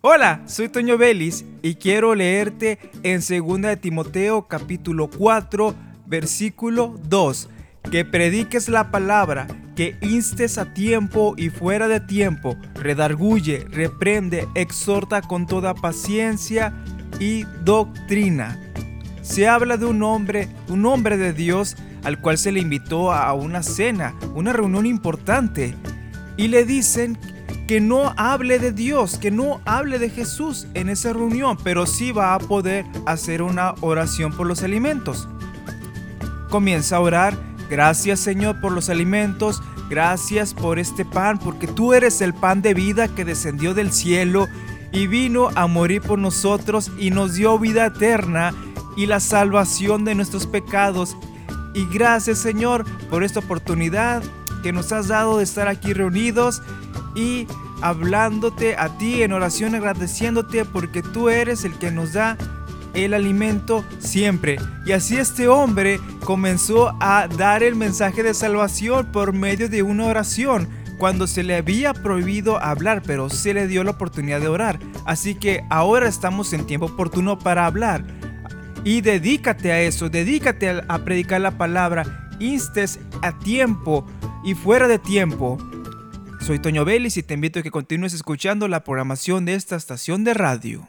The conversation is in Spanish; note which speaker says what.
Speaker 1: Hola, soy Toño Vélez y quiero leerte en 2 de Timoteo capítulo 4 versículo 2, que prediques la palabra, que instes a tiempo y fuera de tiempo, redarguye, reprende, exhorta con toda paciencia y doctrina. Se habla de un hombre, un hombre de Dios al cual se le invitó a una cena, una reunión importante, y le dicen que no hable de Dios, que no hable de Jesús en esa reunión, pero sí va a poder hacer una oración por los alimentos. Comienza a orar, gracias Señor por los alimentos, gracias por este pan, porque tú eres el pan de vida que descendió del cielo y vino a morir por nosotros y nos dio vida eterna y la salvación de nuestros pecados. Y gracias Señor por esta oportunidad que nos has dado de estar aquí reunidos y hablándote a ti en oración, agradeciéndote porque tú eres el que nos da el alimento siempre. Y así este hombre comenzó a dar el mensaje de salvación por medio de una oración cuando se le había prohibido hablar, pero se le dio la oportunidad de orar. Así que ahora estamos en tiempo oportuno para hablar. Y dedícate a eso, dedícate a, predicar la palabra, instes a tiempo y fuera de tiempo. Soy Toño Vélez y te invito a que continúes escuchando la programación de esta estación de radio.